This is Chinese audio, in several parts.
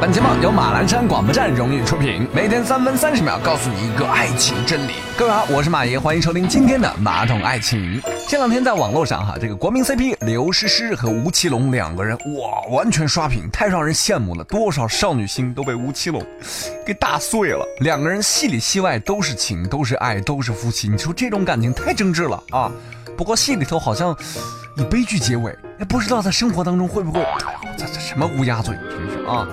本节目由马栏山广播站荣誉出品，每天三分三十秒，告诉你一个爱情真理。各位好，我是马爷，欢迎收听今天的马桶爱情。这两天在网络上哈，这个国民 CP 刘诗诗和吴奇隆两个人，哇，完全刷屏，太让人羡慕了。多少少女心都被吴奇隆给打碎了。两个人戏里戏外都是情，都是爱，都是夫妻。你说这种感情太真挚了啊！不过戏里头好像以悲剧结尾，也不知道在生活当中会不会，哎呀，这这什么乌鸦嘴，真是啊！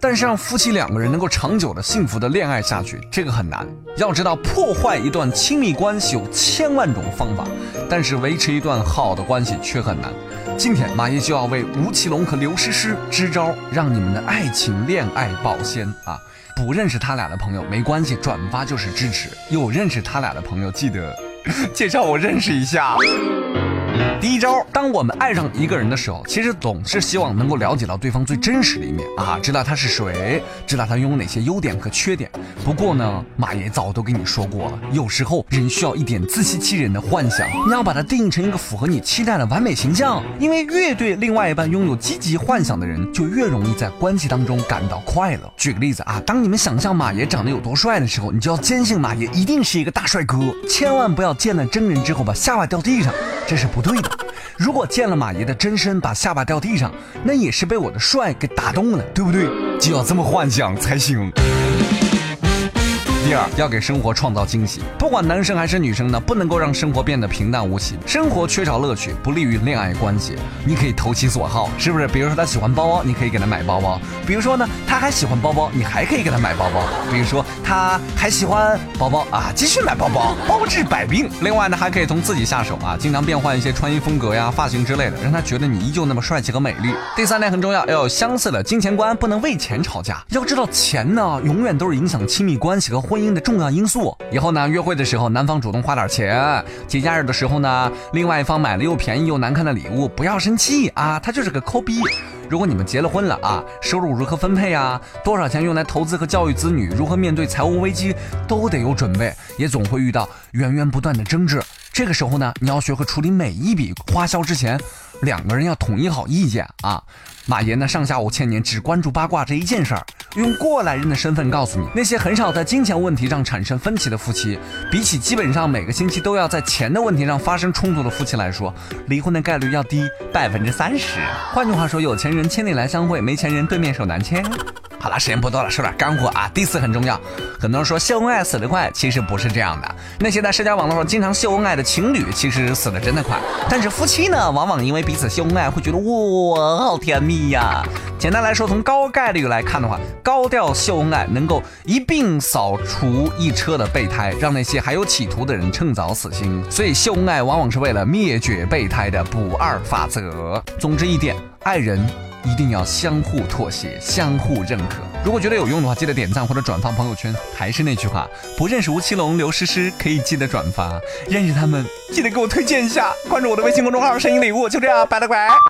但是让夫妻两个人能够长久的幸福的恋爱下去，这个很难。要知道，破坏一段亲密关系有千万种方法，但是维持一段好的关系却很难。今天马爷就要为吴奇隆和刘诗诗支招，让你们的爱情恋爱保鲜啊！不认识他俩的朋友没关系，转发就是支持；有认识他俩的朋友，记得介绍我认识一下。第一招，当我们爱上一个人的时候，其实总是希望能够了解到对方最真实的一面啊，知道他是谁，知道他拥有哪些优点和缺点。不过呢，马爷早都跟你说过了，有时候人需要一点自欺欺人的幻想，你要把它定义成一个符合你期待的完美形象。因为越对另外一半拥有积极幻想的人，就越容易在关系当中感到快乐。举个例子啊，当你们想象马爷长得有多帅的时候，你就要坚信马爷一定是一个大帅哥，千万不要见了真人之后把下巴掉地上，这是不对的。如果见了马爷的真身，把下巴掉地上，那也是被我的帅给打动了，对不对？就要这么幻想才行。第二，要给生活创造惊喜。不管男生还是女生呢，不能够让生活变得平淡无奇。生活缺少乐趣，不利于恋爱关系。你可以投其所好，是不是？比如说他喜欢包包，你可以给他买包包。比如说呢，他还喜欢包包，你还可以给他买包包。比如说他还喜欢包包啊，继续买包包，包治百病。另外呢，还可以从自己下手啊，经常变换一些穿衣风格呀、发型之类的，让他觉得你依旧那么帅气和美丽。第三点很重要，要有相似的金钱观，不能为钱吵架。要知道钱呢，永远都是影响亲密关系和婚姻的重要因素。以后呢，约会的时候，男方主动花点钱；节假日的时候呢，另外一方买了又便宜又难看的礼物，不要生气啊，他就是个抠逼。如果你们结了婚了啊，收入如何分配啊？多少钱用来投资和教育子女？如何面对财务危机，都得有准备，也总会遇到源源不断的争执。这个时候呢，你要学会处理每一笔花销之前，两个人要统一好意见啊。马爷呢，上下五千年只关注八卦这一件事儿，用过来人的身份告诉你，那些很少在金钱问题上产生分歧的夫妻，比起基本上每个星期都要在钱的问题上发生冲突的夫妻来说，离婚的概率要低百分之三十。换句话说，有钱人千里来相会，没钱人对面手难牵。好了，时间不多了，说点干货啊。第四很重要，很多人说秀恩爱死得快，其实不是这样的。那些在社交网络上经常秀恩爱的情侣，其实死得真的快。但是夫妻呢，往往因为彼此秀恩爱，会觉得哇，好甜蜜呀。简单来说，从高概率来看的话，高调秀恩爱能够一并扫除一车的备胎，让那些还有企图的人趁早死心。所以秀恩爱往往是为了灭绝备胎的不二法则。总之一点，爱人。一定要相互妥协，相互认可。如果觉得有用的话，记得点赞或者转发朋友圈。还是那句话，不认识吴奇隆、刘诗诗可以记得转发，认识他们记得给我推荐一下，关注我的微信公众号“声音礼物”。就这样，拜了个拜。